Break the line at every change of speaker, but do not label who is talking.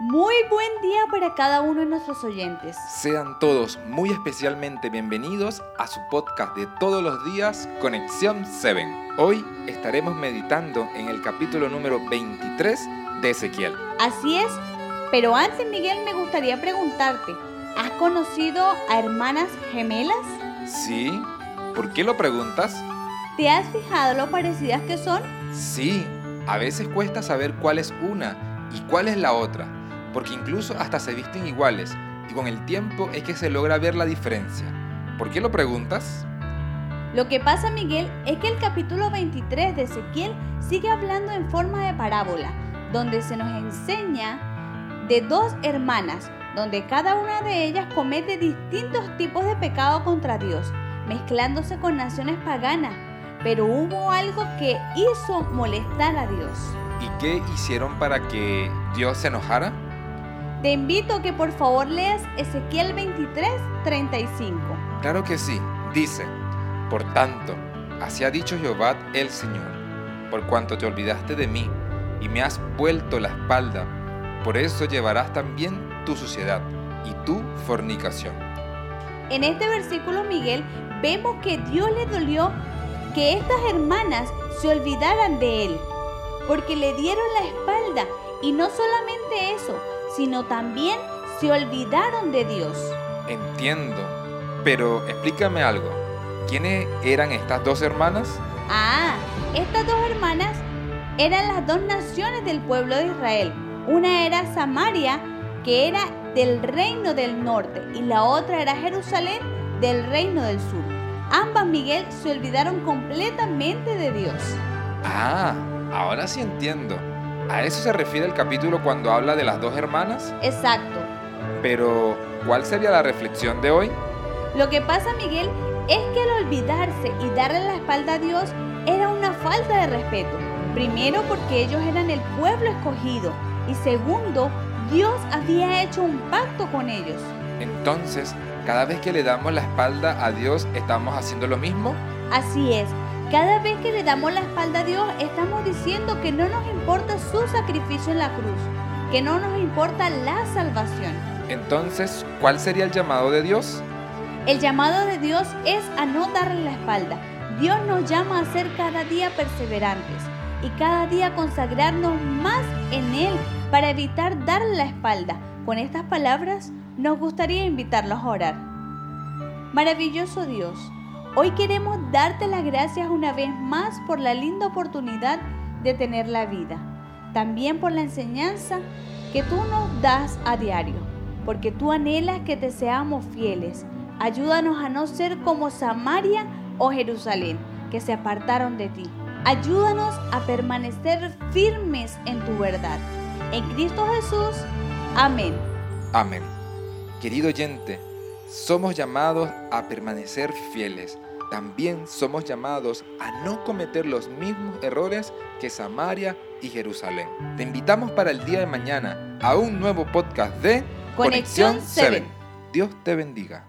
Muy buen día para cada uno de nuestros oyentes.
Sean todos muy especialmente bienvenidos a su podcast de todos los días, Conexión 7. Hoy estaremos meditando en el capítulo número 23 de Ezequiel.
Así es, pero antes Miguel me gustaría preguntarte, ¿has conocido a hermanas gemelas?
Sí, ¿por qué lo preguntas?
¿Te has fijado lo parecidas que son?
Sí, a veces cuesta saber cuál es una y cuál es la otra porque incluso hasta se visten iguales y con el tiempo es que se logra ver la diferencia. ¿Por qué lo preguntas?
Lo que pasa, Miguel, es que el capítulo 23 de Ezequiel sigue hablando en forma de parábola, donde se nos enseña de dos hermanas, donde cada una de ellas comete distintos tipos de pecado contra Dios, mezclándose con naciones paganas, pero hubo algo que hizo molestar a Dios.
¿Y qué hicieron para que Dios se enojara?
Te invito a que por favor leas Ezequiel 23, 35.
Claro que sí, dice, por tanto, así ha dicho Jehová el Señor, por cuanto te olvidaste de mí y me has vuelto la espalda, por eso llevarás también tu suciedad y tu fornicación.
En este versículo, Miguel, vemos que Dios le dolió que estas hermanas se olvidaran de él, porque le dieron la espalda y no solamente eso, sino también se olvidaron de Dios.
Entiendo, pero explícame algo. ¿Quiénes eran estas dos hermanas?
Ah, estas dos hermanas eran las dos naciones del pueblo de Israel. Una era Samaria, que era del reino del norte, y la otra era Jerusalén, del reino del sur. Ambas, Miguel, se olvidaron completamente de Dios.
Ah, ahora sí entiendo. ¿A eso se refiere el capítulo cuando habla de las dos hermanas?
Exacto.
Pero, ¿cuál sería la reflexión de hoy?
Lo que pasa, Miguel, es que al olvidarse y darle la espalda a Dios era una falta de respeto. Primero porque ellos eran el pueblo escogido y segundo, Dios había hecho un pacto con ellos.
Entonces, cada vez que le damos la espalda a Dios, ¿estamos haciendo lo mismo?
Así es. Cada vez que le damos la espalda a Dios, estamos diciendo que no nos importa su sacrificio en la cruz, que no nos importa la salvación.
Entonces, ¿cuál sería el llamado de Dios?
El llamado de Dios es a no darle la espalda. Dios nos llama a ser cada día perseverantes y cada día consagrarnos más en Él para evitar darle la espalda. Con estas palabras nos gustaría invitarlos a orar. Maravilloso Dios. Hoy queremos darte las gracias una vez más por la linda oportunidad de tener la vida. También por la enseñanza que tú nos das a diario, porque tú anhelas que te seamos fieles. Ayúdanos a no ser como Samaria o Jerusalén, que se apartaron de ti. Ayúdanos a permanecer firmes en tu verdad. En Cristo Jesús. Amén.
Amén. Querido oyente, somos llamados a permanecer fieles. También somos llamados a no cometer los mismos errores que Samaria y Jerusalén. Te invitamos para el día de mañana a un nuevo podcast de
Conexión 7.
Dios te bendiga.